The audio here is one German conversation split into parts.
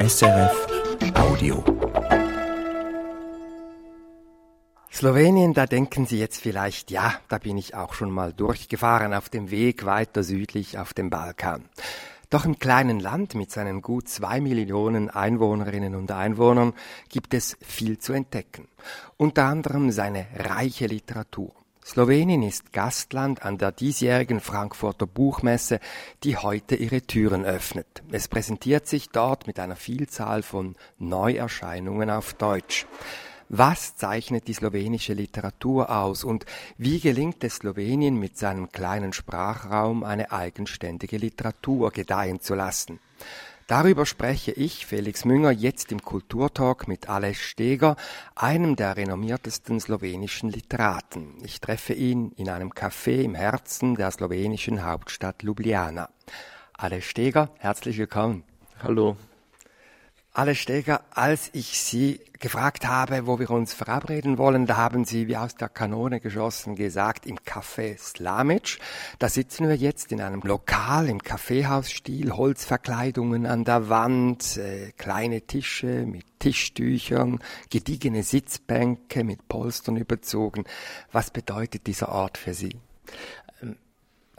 SRF Audio. Slowenien, da denken Sie jetzt vielleicht, ja, da bin ich auch schon mal durchgefahren auf dem Weg weiter südlich auf dem Balkan. Doch im kleinen Land mit seinen gut zwei Millionen Einwohnerinnen und Einwohnern gibt es viel zu entdecken. Unter anderem seine reiche Literatur. Slowenien ist Gastland an der diesjährigen Frankfurter Buchmesse, die heute ihre Türen öffnet. Es präsentiert sich dort mit einer Vielzahl von Neuerscheinungen auf Deutsch. Was zeichnet die slowenische Literatur aus und wie gelingt es Slowenien mit seinem kleinen Sprachraum eine eigenständige Literatur gedeihen zu lassen? Darüber spreche ich, Felix Münger, jetzt im Kulturtalk mit Aleš Steger, einem der renommiertesten slowenischen Literaten. Ich treffe ihn in einem Café im Herzen der slowenischen Hauptstadt Ljubljana. Aleš Steger, herzlich willkommen. Hallo. Aleš Steger, als ich Sie gefragt habe, wo wir uns verabreden wollen, da haben Sie wie aus der Kanone geschossen gesagt, im Café Slamic. Da sitzen wir jetzt in einem Lokal im Kaffeehausstil, Holzverkleidungen an der Wand, äh, kleine Tische mit Tischtüchern, gediegene Sitzbänke mit Polstern überzogen. Was bedeutet dieser Ort für Sie?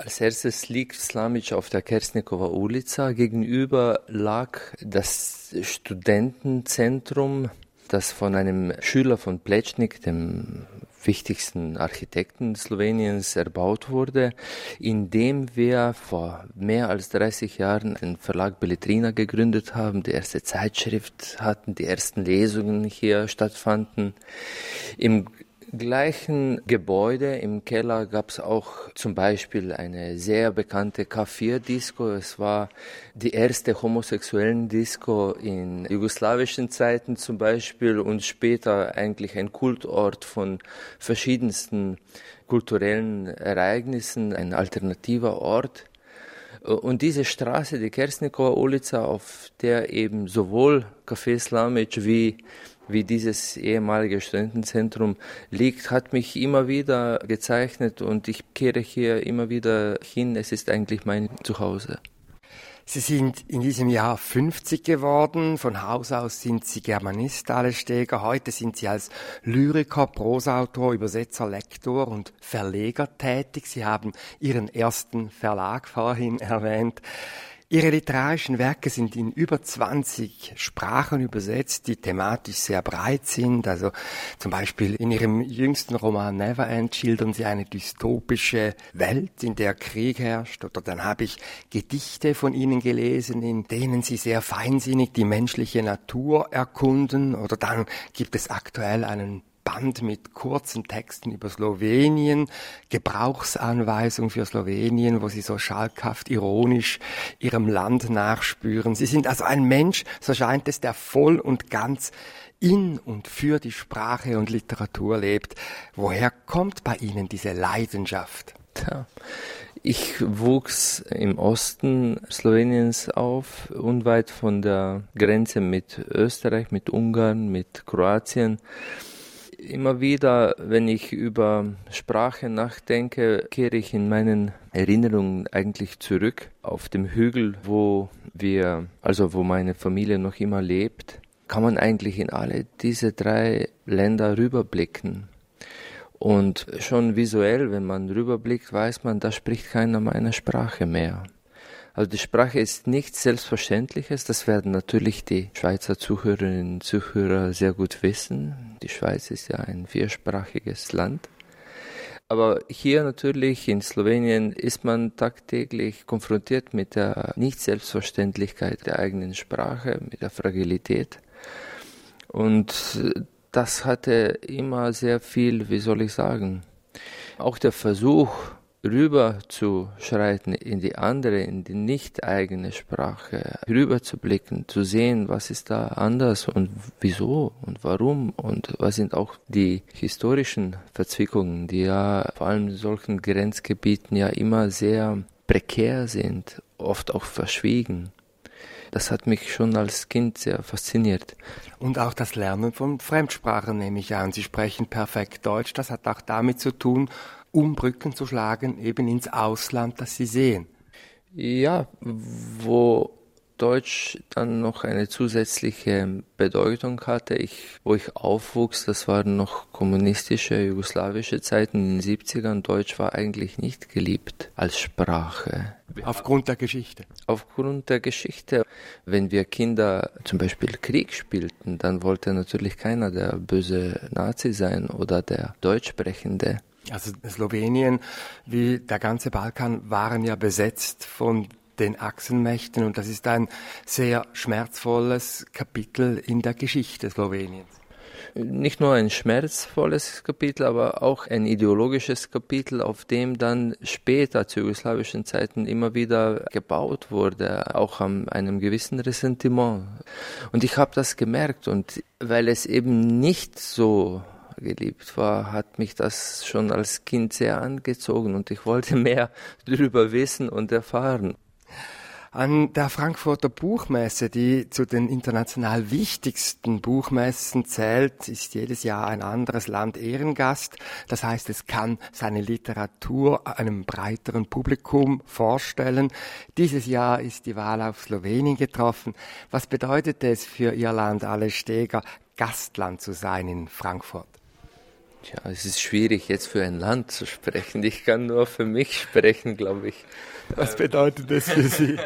Als erstes liegt Slamic auf der Kersnikova Ulica. Gegenüber lag das Studentenzentrum, das von einem Schüler von Plečnik, dem wichtigsten Architekten Sloweniens, erbaut wurde, in dem wir vor mehr als 30 Jahren den Verlag Belletrina gegründet haben, die erste Zeitschrift hatten, die ersten Lesungen hier stattfanden. Im gleichen Gebäude im Keller gab es auch zum Beispiel eine sehr bekannte K4-Disco. Es war die erste homosexuellen Disco in jugoslawischen Zeiten zum Beispiel und später eigentlich ein Kultort von verschiedensten kulturellen Ereignissen, ein alternativer Ort. Und diese Straße, die Kersnikova Ulica, auf der eben sowohl Café Slamic wie wie dieses ehemalige Studentenzentrum liegt, hat mich immer wieder gezeichnet und ich kehre hier immer wieder hin. Es ist eigentlich mein Zuhause. Sie sind in diesem Jahr 50 geworden. Von Haus aus sind Sie Germanist, alle Steger. Heute sind Sie als Lyriker, Prosautor, Übersetzer, Lektor und Verleger tätig. Sie haben Ihren ersten Verlag vorhin erwähnt. Ihre literarischen Werke sind in über 20 Sprachen übersetzt, die thematisch sehr breit sind. Also zum Beispiel in Ihrem jüngsten Roman Neverend schildern Sie eine dystopische Welt, in der Krieg herrscht. Oder dann habe ich Gedichte von Ihnen gelesen, in denen Sie sehr feinsinnig die menschliche Natur erkunden. Oder dann gibt es aktuell einen Band mit kurzen Texten über Slowenien, Gebrauchsanweisung für Slowenien, wo sie so schalkhaft ironisch ihrem Land nachspüren. Sie sind also ein Mensch, so scheint es, der voll und ganz in und für die Sprache und Literatur lebt. Woher kommt bei Ihnen diese Leidenschaft? Tja. Ich wuchs im Osten Sloweniens auf, unweit von der Grenze mit Österreich, mit Ungarn, mit Kroatien immer wieder, wenn ich über Sprache nachdenke, kehre ich in meinen Erinnerungen eigentlich zurück auf dem Hügel, wo wir, also wo meine Familie noch immer lebt, kann man eigentlich in alle diese drei Länder rüberblicken. Und schon visuell, wenn man rüberblickt, weiß man, da spricht keiner meiner Sprache mehr. Also die Sprache ist nichts Selbstverständliches. Das werden natürlich die Schweizer Zuhörerinnen und Zuhörer sehr gut wissen. Die Schweiz ist ja ein viersprachiges Land. Aber hier natürlich in Slowenien ist man tagtäglich konfrontiert mit der Nicht-Selbstverständlichkeit der eigenen Sprache, mit der Fragilität. Und das hatte immer sehr viel, wie soll ich sagen, auch der Versuch, rüber zu schreiten in die andere, in die nicht eigene Sprache, rüber zu blicken, zu sehen, was ist da anders und wieso und warum und was sind auch die historischen Verzwickungen, die ja vor allem in solchen Grenzgebieten ja immer sehr prekär sind, oft auch verschwiegen. Das hat mich schon als Kind sehr fasziniert. Und auch das Lernen von Fremdsprachen nehme ich an. Sie sprechen perfekt Deutsch. Das hat auch damit zu tun, um Brücken zu schlagen, eben ins Ausland, das Sie sehen. Ja, wo Deutsch dann noch eine zusätzliche Bedeutung hatte. Ich, wo ich aufwuchs, das waren noch kommunistische, jugoslawische Zeiten in den 70ern. Deutsch war eigentlich nicht geliebt als Sprache. Aufgrund der Geschichte? Aufgrund der Geschichte. Wenn wir Kinder zum Beispiel Krieg spielten, dann wollte natürlich keiner der böse Nazi sein oder der Deutschsprechende. Also Slowenien wie der ganze Balkan waren ja besetzt von den Achsenmächten und das ist ein sehr schmerzvolles Kapitel in der Geschichte Sloweniens. Nicht nur ein schmerzvolles Kapitel, aber auch ein ideologisches Kapitel, auf dem dann später zu jugoslawischen Zeiten immer wieder gebaut wurde, auch an einem gewissen Ressentiment. Und ich habe das gemerkt und weil es eben nicht so geliebt war, hat mich das schon als Kind sehr angezogen und ich wollte mehr darüber wissen und erfahren. An der Frankfurter Buchmesse, die zu den international wichtigsten Buchmessen zählt, ist jedes Jahr ein anderes Land Ehrengast. Das heißt, es kann seine Literatur einem breiteren Publikum vorstellen. Dieses Jahr ist die Wahl auf Slowenien getroffen. Was bedeutet es für Ihr Land, alle Steger, Gastland zu sein in Frankfurt? Ja, es ist schwierig jetzt für ein Land zu sprechen. Ich kann nur für mich sprechen, glaube ich. Was bedeutet das für Sie?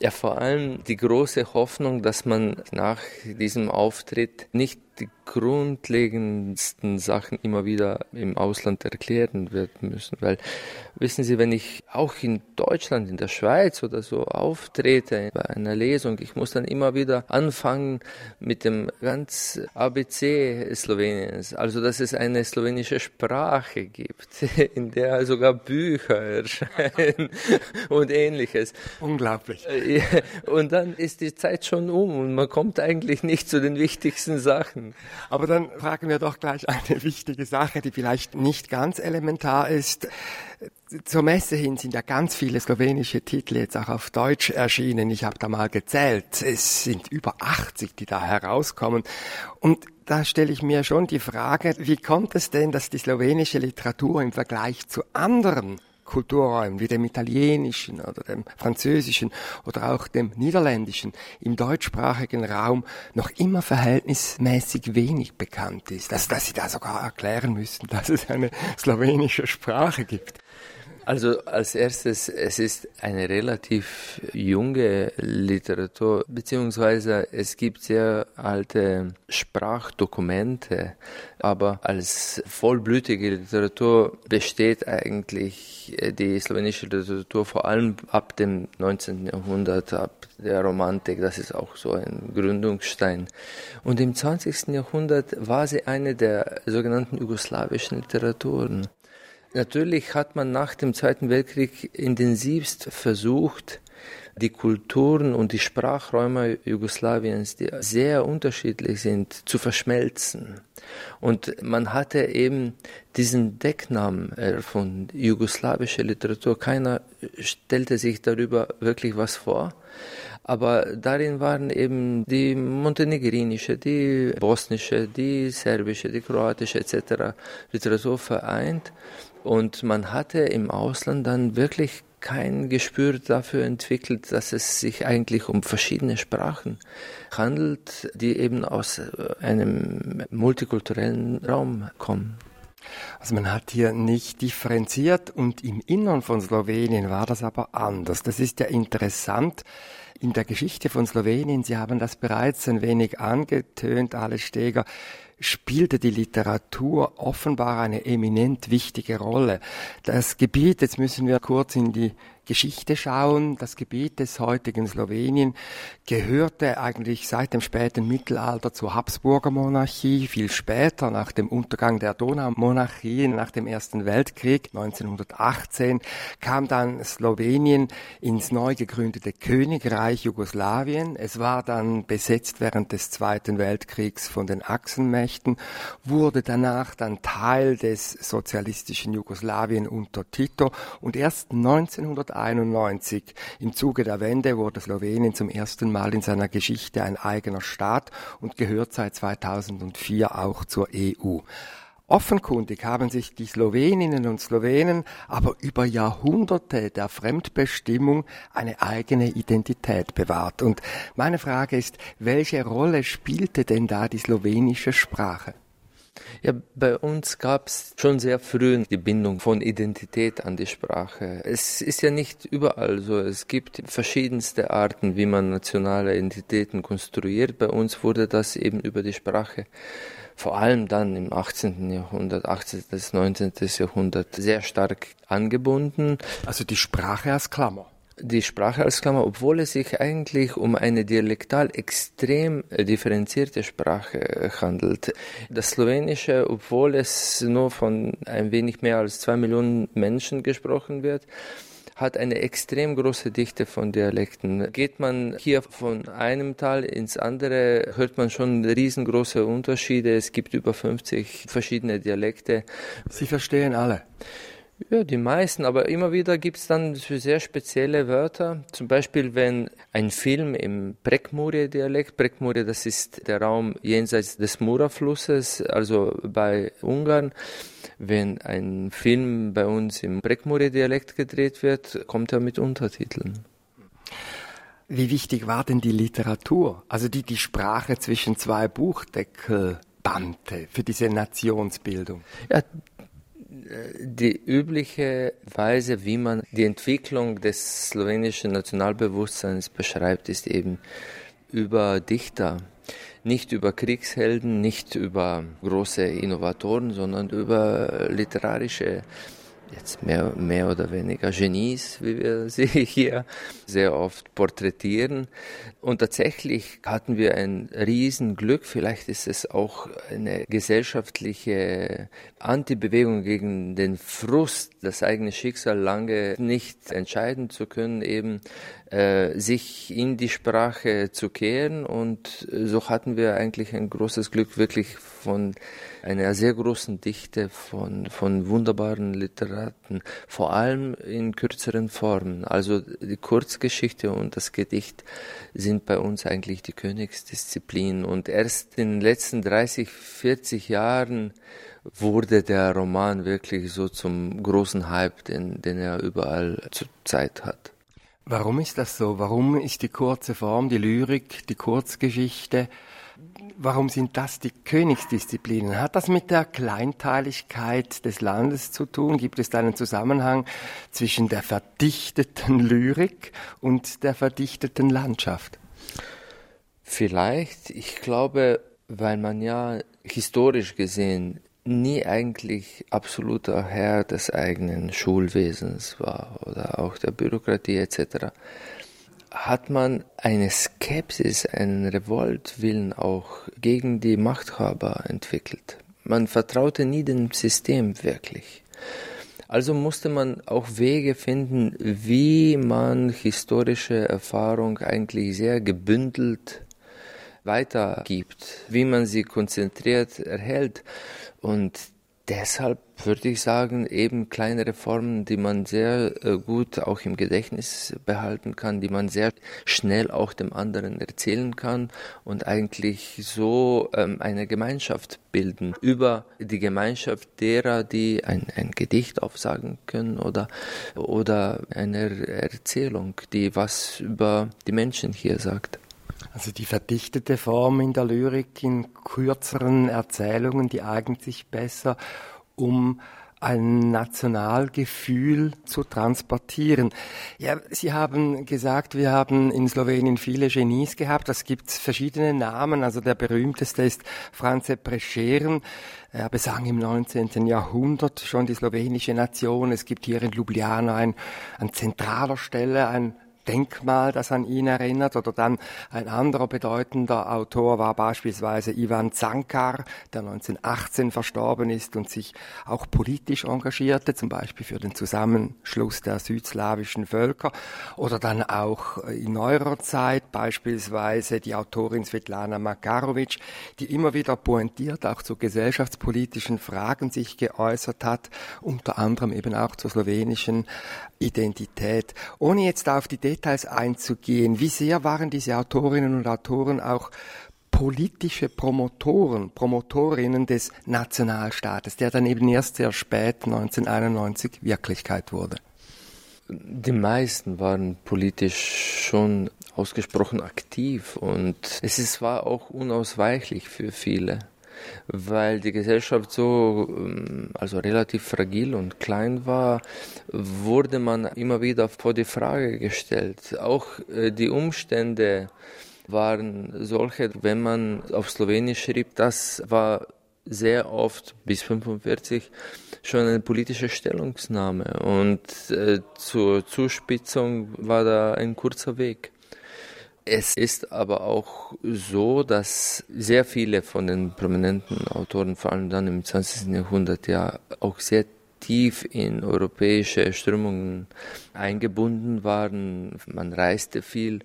Ja, vor allem die große Hoffnung, dass man nach diesem Auftritt nicht die grundlegendsten Sachen immer wieder im Ausland erklären wird müssen. Weil, wissen Sie, wenn ich auch in Deutschland, in der Schweiz oder so auftrete bei einer Lesung, ich muss dann immer wieder anfangen mit dem ganz ABC Sloweniens. Also, dass es eine slowenische Sprache gibt, in der sogar Bücher erscheinen und ähnliches. Unglaublich. Und dann ist die Zeit schon um und man kommt eigentlich nicht zu den wichtigsten Sachen. Aber dann fragen wir doch gleich eine wichtige Sache, die vielleicht nicht ganz elementar ist. Zur Messe hin sind ja ganz viele slowenische Titel jetzt auch auf Deutsch erschienen. Ich habe da mal gezählt. Es sind über 80, die da herauskommen. Und da stelle ich mir schon die Frage, wie kommt es denn, dass die slowenische Literatur im Vergleich zu anderen Kulturräumen wie dem italienischen oder dem französischen oder auch dem niederländischen im deutschsprachigen Raum noch immer verhältnismäßig wenig bekannt ist, dass, dass sie da sogar erklären müssen, dass es eine slowenische Sprache gibt. Also als erstes, es ist eine relativ junge Literatur, beziehungsweise es gibt sehr alte Sprachdokumente, aber als vollblütige Literatur besteht eigentlich die slowenische Literatur vor allem ab dem 19. Jahrhundert, ab der Romantik, das ist auch so ein Gründungsstein. Und im 20. Jahrhundert war sie eine der sogenannten jugoslawischen Literaturen. Natürlich hat man nach dem Zweiten Weltkrieg intensivst versucht, die Kulturen und die Sprachräume Jugoslawiens, die sehr unterschiedlich sind, zu verschmelzen. Und man hatte eben diesen Decknamen erfunden, jugoslawische Literatur. Keiner stellte sich darüber wirklich was vor. Aber darin waren eben die montenegrinische, die bosnische, die serbische, die kroatische etc. Literatur vereint. Und man hatte im Ausland dann wirklich kein Gespür dafür entwickelt, dass es sich eigentlich um verschiedene Sprachen handelt, die eben aus äh, einem multikulturellen Raum kommen. Also man hat hier nicht differenziert und im Innern von Slowenien war das aber anders. Das ist ja interessant. In der Geschichte von Slowenien, Sie haben das bereits ein wenig angetönt, Alex Steger, spielte die Literatur offenbar eine eminent wichtige Rolle. Das Gebiet, jetzt müssen wir kurz in die Geschichte schauen, das Gebiet des heutigen Slowenien gehörte eigentlich seit dem späten Mittelalter zur Habsburger Monarchie, viel später nach dem Untergang der Donaumonarchie, nach dem Ersten Weltkrieg 1918 kam dann Slowenien ins neu gegründete Königreich Jugoslawien. Es war dann besetzt während des Zweiten Weltkriegs von den Achsenmächten, wurde danach dann Teil des sozialistischen Jugoslawien unter Tito und erst 1900 1991 im Zuge der Wende wurde Slowenien zum ersten Mal in seiner Geschichte ein eigener Staat und gehört seit 2004 auch zur EU. Offenkundig haben sich die Sloweninnen und Slowenen aber über Jahrhunderte der Fremdbestimmung eine eigene Identität bewahrt. Und meine Frage ist, welche Rolle spielte denn da die slowenische Sprache? Ja, bei uns gab es schon sehr früh die Bindung von Identität an die Sprache. Es ist ja nicht überall so. Es gibt verschiedenste Arten, wie man nationale Identitäten konstruiert. Bei uns wurde das eben über die Sprache vor allem dann im 18. Jahrhundert, 18. bis 19. Jahrhundert sehr stark angebunden. Also die Sprache als Klammer. Die Sprache als Klammer, obwohl es sich eigentlich um eine dialektal extrem differenzierte Sprache handelt. Das Slowenische, obwohl es nur von ein wenig mehr als zwei Millionen Menschen gesprochen wird, hat eine extrem große Dichte von Dialekten. Geht man hier von einem Tal ins andere, hört man schon riesengroße Unterschiede. Es gibt über 50 verschiedene Dialekte. Sie verstehen alle. Ja, die meisten, aber immer wieder gibt es dann sehr spezielle Wörter. Zum Beispiel, wenn ein Film im Prekmurje-Dialekt, Prekmurje, das ist der Raum jenseits des Mura-Flusses, also bei Ungarn, wenn ein Film bei uns im Prekmurje-Dialekt gedreht wird, kommt er mit Untertiteln. Wie wichtig war denn die Literatur, also die die Sprache zwischen zwei Buchdeckel bannte für diese Nationsbildung? Ja, die übliche Weise, wie man die Entwicklung des slowenischen Nationalbewusstseins beschreibt, ist eben über Dichter. Nicht über Kriegshelden, nicht über große Innovatoren, sondern über literarische jetzt mehr, mehr oder weniger Genies, wie wir sie hier sehr oft porträtieren. Und tatsächlich hatten wir ein Riesenglück. Vielleicht ist es auch eine gesellschaftliche Antibewegung gegen den Frust, das eigene Schicksal lange nicht entscheiden zu können, eben sich in die Sprache zu kehren. Und so hatten wir eigentlich ein großes Glück, wirklich von einer sehr großen Dichte von, von wunderbaren Literaten, vor allem in kürzeren Formen. Also die Kurzgeschichte und das Gedicht sind bei uns eigentlich die Königsdisziplin. Und erst in den letzten 30, 40 Jahren wurde der Roman wirklich so zum großen Hype, den, den er überall zur Zeit hat. Warum ist das so? Warum ist die kurze Form, die Lyrik, die Kurzgeschichte Warum sind das die Königsdisziplinen? Hat das mit der Kleinteiligkeit des Landes zu tun? Gibt es da einen Zusammenhang zwischen der verdichteten Lyrik und der verdichteten Landschaft? Vielleicht. Ich glaube, weil man ja historisch gesehen nie eigentlich absoluter Herr des eigenen Schulwesens war oder auch der Bürokratie etc hat man eine Skepsis, einen Revoltwillen auch gegen die Machthaber entwickelt. Man vertraute nie dem System wirklich. Also musste man auch Wege finden, wie man historische Erfahrung eigentlich sehr gebündelt weitergibt, wie man sie konzentriert erhält. Und deshalb würde ich sagen, eben kleine Reformen, die man sehr äh, gut auch im Gedächtnis behalten kann, die man sehr schnell auch dem anderen erzählen kann und eigentlich so ähm, eine Gemeinschaft bilden über die Gemeinschaft derer, die ein, ein Gedicht aufsagen können oder, oder eine Erzählung, die was über die Menschen hier sagt. Also die verdichtete Form in der Lyrik in kürzeren Erzählungen, die eignet sich besser, um ein Nationalgefühl zu transportieren. Ja, Sie haben gesagt, wir haben in Slowenien viele Genies gehabt. Das gibt verschiedene Namen. Also der berühmteste ist Franze Prescheren. Er besang im 19. Jahrhundert schon die slowenische Nation. Es gibt hier in Ljubljana ein, an zentraler Stelle ein Denkmal, das an ihn erinnert. Oder dann ein anderer bedeutender Autor war beispielsweise Ivan Zankar, der 1918 verstorben ist und sich auch politisch engagierte, zum Beispiel für den Zusammenschluss der südslawischen Völker. Oder dann auch in neuerer Zeit beispielsweise die Autorin Svetlana Makarovic, die immer wieder pointiert auch zu gesellschaftspolitischen Fragen sich geäußert hat, unter anderem eben auch zur slowenischen Identität. Ohne jetzt auf die Details einzugehen, wie sehr waren diese Autorinnen und Autoren auch politische Promotoren, Promotorinnen des Nationalstaates, der dann eben erst sehr spät 1991 Wirklichkeit wurde? Die meisten waren politisch schon ausgesprochen aktiv und es war auch unausweichlich für viele, weil die Gesellschaft so ähm, also relativ fragil und klein war, wurde man immer wieder vor die Frage gestellt. Auch äh, die Umstände waren solche, wenn man auf Slowenisch schrieb, das war sehr oft bis 45 schon eine politische Stellungnahme und äh, zur Zuspitzung war da ein kurzer Weg. Es ist aber auch so, dass sehr viele von den prominenten Autoren, vor allem dann im 20. Jahrhundert, ja auch sehr tief in europäische Strömungen eingebunden waren. Man reiste viel.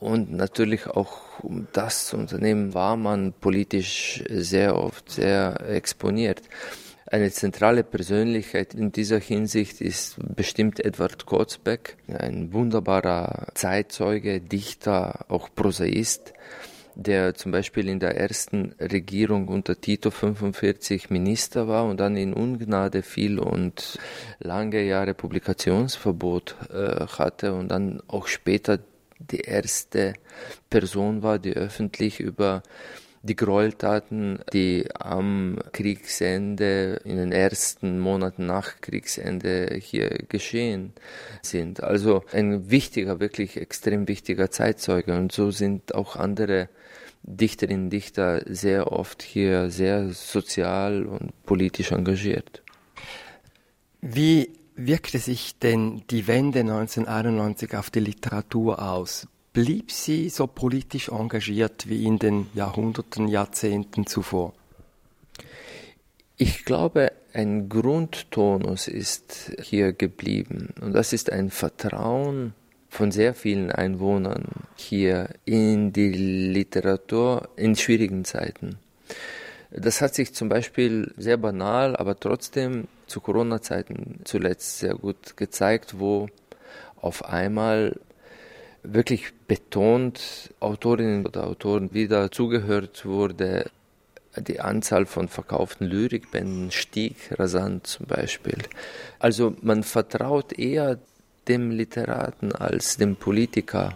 Und natürlich auch um das zu unternehmen, war man politisch sehr oft sehr exponiert. Eine zentrale Persönlichkeit in dieser Hinsicht ist bestimmt Edward Kotzbeck, ein wunderbarer Zeitzeuge, Dichter, auch Prosaist, der zum Beispiel in der ersten Regierung unter Tito 45 Minister war und dann in Ungnade fiel und lange Jahre Publikationsverbot äh, hatte und dann auch später die erste Person war, die öffentlich über die Gräueltaten, die am Kriegsende, in den ersten Monaten nach Kriegsende hier geschehen sind. Also ein wichtiger, wirklich extrem wichtiger Zeitzeuge. Und so sind auch andere Dichterinnen und Dichter sehr oft hier sehr sozial und politisch engagiert. Wie wirkte sich denn die Wende 1991 auf die Literatur aus? Blieb sie so politisch engagiert wie in den Jahrhunderten, Jahrzehnten zuvor? Ich glaube, ein Grundtonus ist hier geblieben und das ist ein Vertrauen von sehr vielen Einwohnern hier in die Literatur in schwierigen Zeiten. Das hat sich zum Beispiel sehr banal, aber trotzdem zu Corona-Zeiten zuletzt sehr gut gezeigt, wo auf einmal wirklich betont Autorinnen oder Autoren wieder zugehört wurde. Die Anzahl von verkauften Lyrikbänden stieg rasant zum Beispiel. Also man vertraut eher dem Literaten als dem Politiker,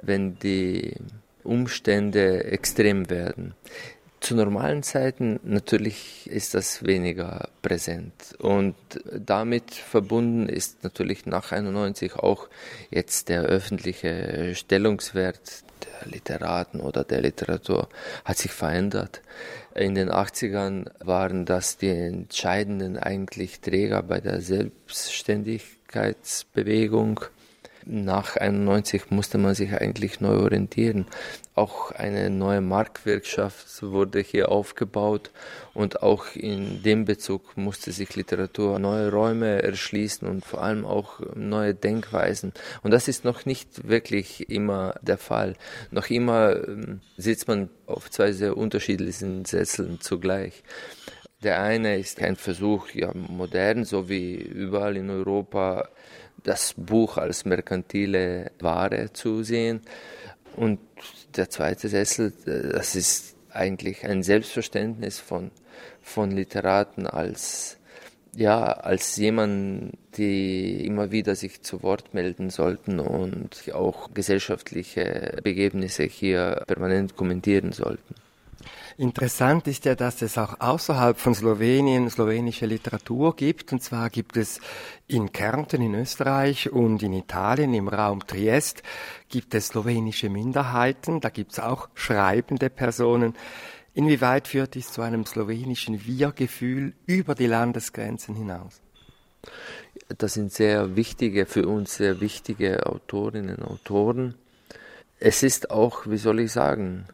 wenn die Umstände extrem werden. Zu normalen Zeiten natürlich ist das weniger präsent und damit verbunden ist natürlich nach 91 auch jetzt der öffentliche Stellungswert der Literaten oder der Literatur hat sich verändert. In den 80ern waren das die entscheidenden eigentlich Träger bei der Selbstständigkeitsbewegung nach 91 musste man sich eigentlich neu orientieren. Auch eine neue Marktwirtschaft wurde hier aufgebaut und auch in dem Bezug musste sich Literatur neue Räume erschließen und vor allem auch neue Denkweisen. Und das ist noch nicht wirklich immer der Fall. Noch immer ähm, sitzt man auf zwei sehr unterschiedlichen Sesseln zugleich. Der eine ist ein Versuch, ja, modern, so wie überall in Europa, das Buch als merkantile Ware zu sehen. Und der zweite Sessel, das ist eigentlich ein Selbstverständnis von, von Literaten als, ja, als jemand, die immer wieder sich zu Wort melden sollten und auch gesellschaftliche Begebnisse hier permanent kommentieren sollten. Interessant ist ja, dass es auch außerhalb von Slowenien slowenische Literatur gibt. Und zwar gibt es in Kärnten in Österreich und in Italien im Raum Triest gibt es slowenische Minderheiten. Da gibt es auch schreibende Personen. Inwieweit führt dies zu einem slowenischen Wir-Gefühl über die Landesgrenzen hinaus? Das sind sehr wichtige, für uns sehr wichtige Autorinnen und Autoren. Es ist auch, wie soll ich sagen,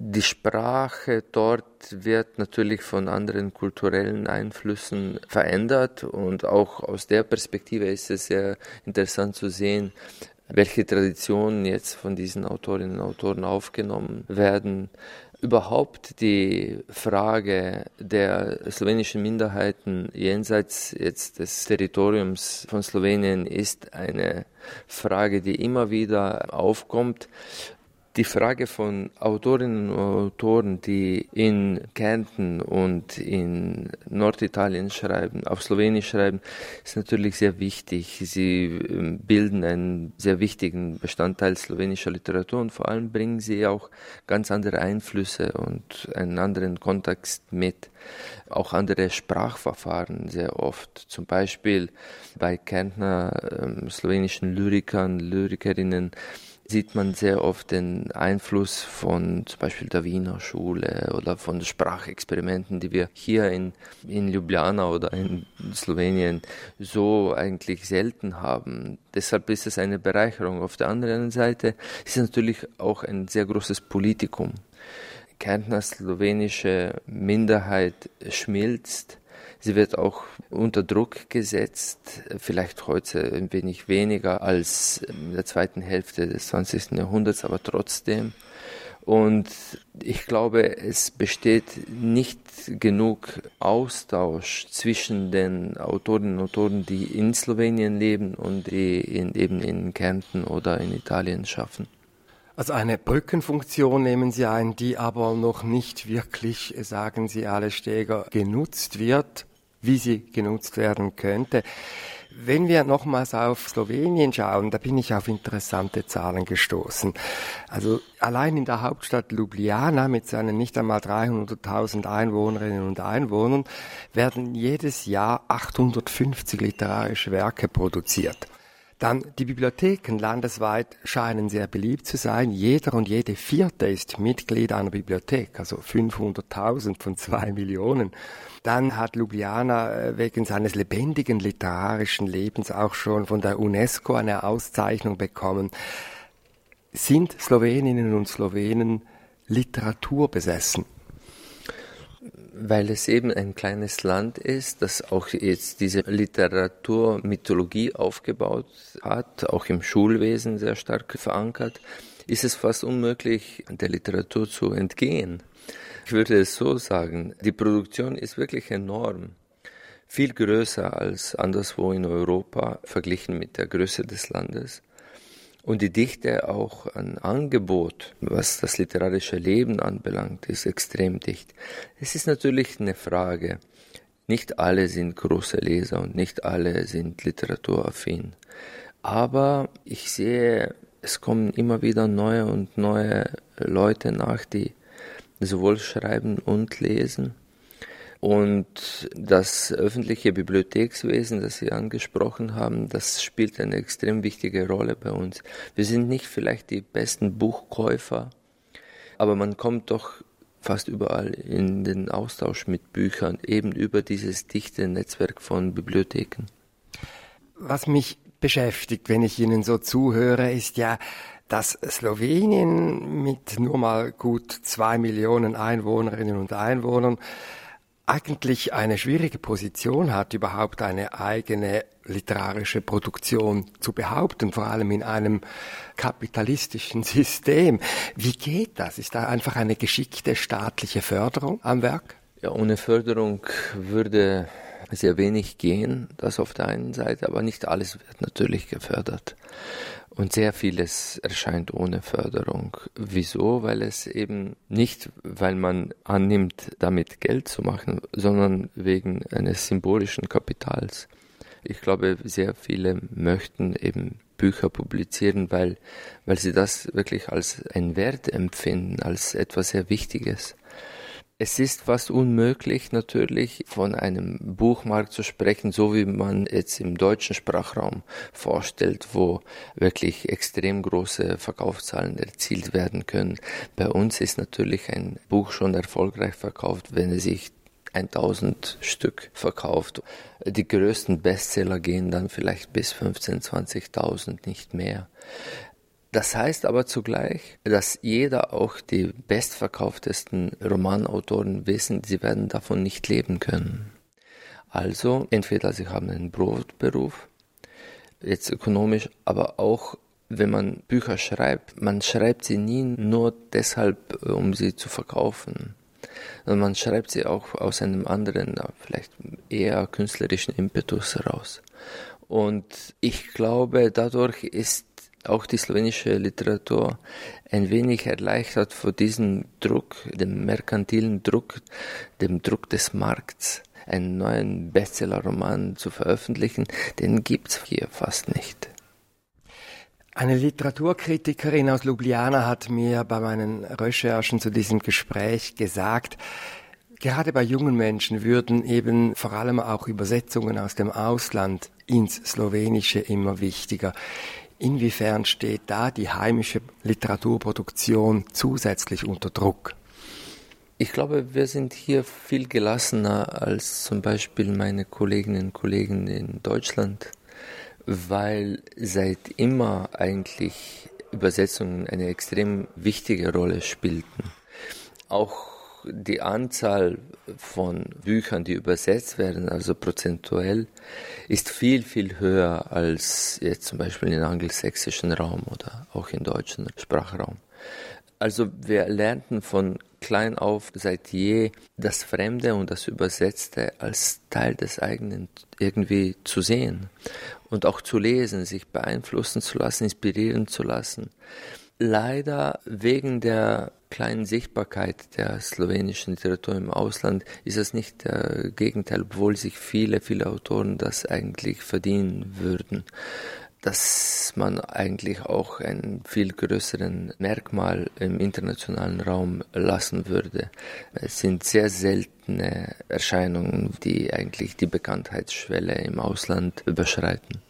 die Sprache dort wird natürlich von anderen kulturellen Einflüssen verändert und auch aus der Perspektive ist es sehr interessant zu sehen, welche Traditionen jetzt von diesen Autorinnen und Autoren aufgenommen werden. Überhaupt die Frage der slowenischen Minderheiten jenseits jetzt des Territoriums von Slowenien ist eine Frage, die immer wieder aufkommt die Frage von Autorinnen und Autoren, die in Kärnten und in Norditalien schreiben, auf Slowenisch schreiben, ist natürlich sehr wichtig. Sie ähm, bilden einen sehr wichtigen Bestandteil slowenischer Literatur und vor allem bringen sie auch ganz andere Einflüsse und einen anderen Kontext mit. Auch andere Sprachverfahren sehr oft. Zum Beispiel bei Kärntner äh, slowenischen Lyrikern, Lyrikerinnen, sieht man sehr oft den Einfluss von zum Beispiel der Wiener Schule oder von Sprachexperimenten, die wir hier in, in Ljubljana oder in Slowenien so eigentlich selten haben. Deshalb ist es eine Bereicherung. Auf der anderen Seite ist es natürlich auch ein sehr großes Politikum. Kärntner slowenische Minderheit schmilzt Sie wird auch unter Druck gesetzt, vielleicht heute ein wenig weniger als in der zweiten Hälfte des 20. Jahrhunderts, aber trotzdem. Und ich glaube, es besteht nicht genug Austausch zwischen den Autorinnen und Autoren, die in Slowenien leben und die in, eben in Kärnten oder in Italien schaffen. Also eine Brückenfunktion nehmen Sie ein, die aber noch nicht wirklich, sagen Sie alle Steger, genutzt wird wie sie genutzt werden könnte. Wenn wir nochmals auf Slowenien schauen, da bin ich auf interessante Zahlen gestoßen. Also allein in der Hauptstadt Ljubljana mit seinen nicht einmal 300.000 Einwohnerinnen und Einwohnern werden jedes Jahr 850 literarische Werke produziert. Dann die Bibliotheken landesweit scheinen sehr beliebt zu sein. Jeder und jede vierte ist Mitglied einer Bibliothek, also 500.000 von zwei Millionen. Dann hat Ljubljana äh, wegen seines lebendigen literarischen Lebens auch schon von der UNESCO eine Auszeichnung bekommen. Sind Sloweninnen und Slowenen Literaturbesessen? Weil es eben ein kleines Land ist, das auch jetzt diese Literaturmythologie aufgebaut hat, auch im Schulwesen sehr stark verankert, ist es fast unmöglich, der Literatur zu entgehen. Ich würde es so sagen, die Produktion ist wirklich enorm. Viel größer als anderswo in Europa verglichen mit der Größe des Landes. Und die Dichte auch an Angebot, was das literarische Leben anbelangt, ist extrem dicht. Es ist natürlich eine Frage. Nicht alle sind große Leser und nicht alle sind literaturaffin. Aber ich sehe, es kommen immer wieder neue und neue Leute nach, die sowohl schreiben und lesen. Und das öffentliche Bibliothekswesen, das Sie angesprochen haben, das spielt eine extrem wichtige Rolle bei uns. Wir sind nicht vielleicht die besten Buchkäufer, aber man kommt doch fast überall in den Austausch mit Büchern, eben über dieses dichte Netzwerk von Bibliotheken. Was mich beschäftigt, wenn ich Ihnen so zuhöre, ist ja, dass Slowenien mit nur mal gut zwei Millionen Einwohnerinnen und Einwohnern eigentlich eine schwierige Position hat, überhaupt eine eigene literarische Produktion zu behaupten, vor allem in einem kapitalistischen System. Wie geht das? Ist da einfach eine geschickte staatliche Förderung am Werk? Ja, ohne Förderung würde sehr wenig gehen, das auf der einen Seite, aber nicht alles wird natürlich gefördert. Und sehr vieles erscheint ohne Förderung. Wieso? Weil es eben nicht, weil man annimmt, damit Geld zu machen, sondern wegen eines symbolischen Kapitals. Ich glaube, sehr viele möchten eben Bücher publizieren, weil, weil sie das wirklich als einen Wert empfinden, als etwas sehr Wichtiges. Es ist fast unmöglich natürlich von einem Buchmarkt zu sprechen, so wie man jetzt im deutschen Sprachraum vorstellt, wo wirklich extrem große Verkaufszahlen erzielt werden können. Bei uns ist natürlich ein Buch schon erfolgreich verkauft, wenn es sich 1000 Stück verkauft. Die größten Bestseller gehen dann vielleicht bis 15, 20.000, nicht mehr. Das heißt aber zugleich, dass jeder, auch die bestverkauftesten Romanautoren wissen, sie werden davon nicht leben können. Also entweder sie haben einen Brotberuf, jetzt ökonomisch, aber auch wenn man Bücher schreibt, man schreibt sie nie nur deshalb, um sie zu verkaufen, sondern man schreibt sie auch aus einem anderen, vielleicht eher künstlerischen Impetus heraus. Und ich glaube, dadurch ist auch die slowenische Literatur ein wenig erleichtert vor diesem Druck, dem merkantilen Druck, dem Druck des Markts, einen neuen Bestsellerroman zu veröffentlichen, den gibt's hier fast nicht. Eine Literaturkritikerin aus Ljubljana hat mir bei meinen Recherchen zu diesem Gespräch gesagt, gerade bei jungen Menschen würden eben vor allem auch Übersetzungen aus dem Ausland ins Slowenische immer wichtiger. Inwiefern steht da die heimische Literaturproduktion zusätzlich unter Druck? Ich glaube, wir sind hier viel gelassener als zum Beispiel meine Kolleginnen und Kollegen in Deutschland weil seit immer eigentlich Übersetzungen eine extrem wichtige Rolle spielten. Auch die Anzahl von Büchern, die übersetzt werden, also prozentuell, ist viel, viel höher als jetzt zum Beispiel im angelsächsischen Raum oder auch im deutschen Sprachraum. Also wir lernten von klein auf seit je das Fremde und das Übersetzte als Teil des eigenen irgendwie zu sehen und auch zu lesen, sich beeinflussen zu lassen, inspirieren zu lassen. Leider wegen der kleinen Sichtbarkeit der slowenischen Literatur im Ausland ist es nicht der Gegenteil, obwohl sich viele, viele Autoren das eigentlich verdienen würden dass man eigentlich auch einen viel größeren Merkmal im internationalen Raum lassen würde. Es sind sehr seltene Erscheinungen, die eigentlich die Bekanntheitsschwelle im Ausland überschreiten.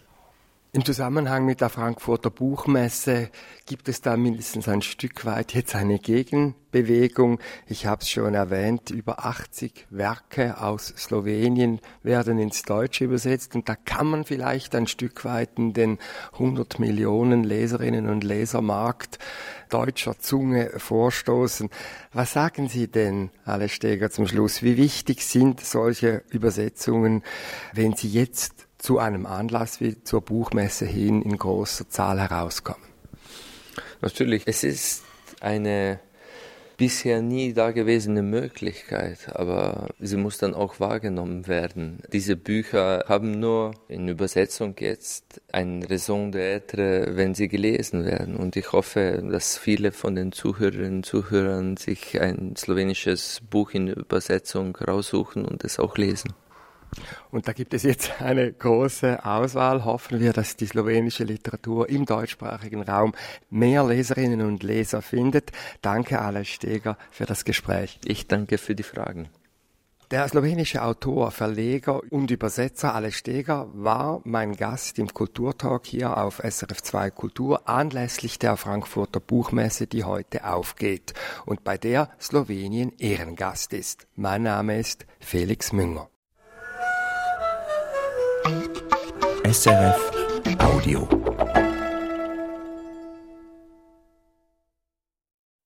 Im Zusammenhang mit der Frankfurter Buchmesse gibt es da mindestens ein Stück weit jetzt eine Gegenbewegung. Ich habe es schon erwähnt, über 80 Werke aus Slowenien werden ins Deutsche übersetzt und da kann man vielleicht ein Stück weit in den 100 Millionen Leserinnen und Lesermarkt deutscher Zunge vorstoßen. Was sagen Sie denn, Alle Steger, zum Schluss? Wie wichtig sind solche Übersetzungen, wenn sie jetzt zu einem Anlass wie zur Buchmesse hin in großer Zahl herauskommen? Natürlich, es ist eine bisher nie dagewesene Möglichkeit, aber sie muss dann auch wahrgenommen werden. Diese Bücher haben nur in Übersetzung jetzt ein Raison d'être, wenn sie gelesen werden. Und ich hoffe, dass viele von den Zuhörerinnen und Zuhörern sich ein slowenisches Buch in Übersetzung raussuchen und es auch lesen. Und da gibt es jetzt eine große Auswahl. Hoffen wir, dass die slowenische Literatur im deutschsprachigen Raum mehr Leserinnen und Leser findet. Danke, Alex Steger, für das Gespräch. Ich danke für die Fragen. Der slowenische Autor, Verleger und Übersetzer Alex Steger war mein Gast im Kulturtalk hier auf SRF 2 Kultur anlässlich der Frankfurter Buchmesse, die heute aufgeht und bei der Slowenien Ehrengast ist. Mein Name ist Felix Münger. SRF Audio.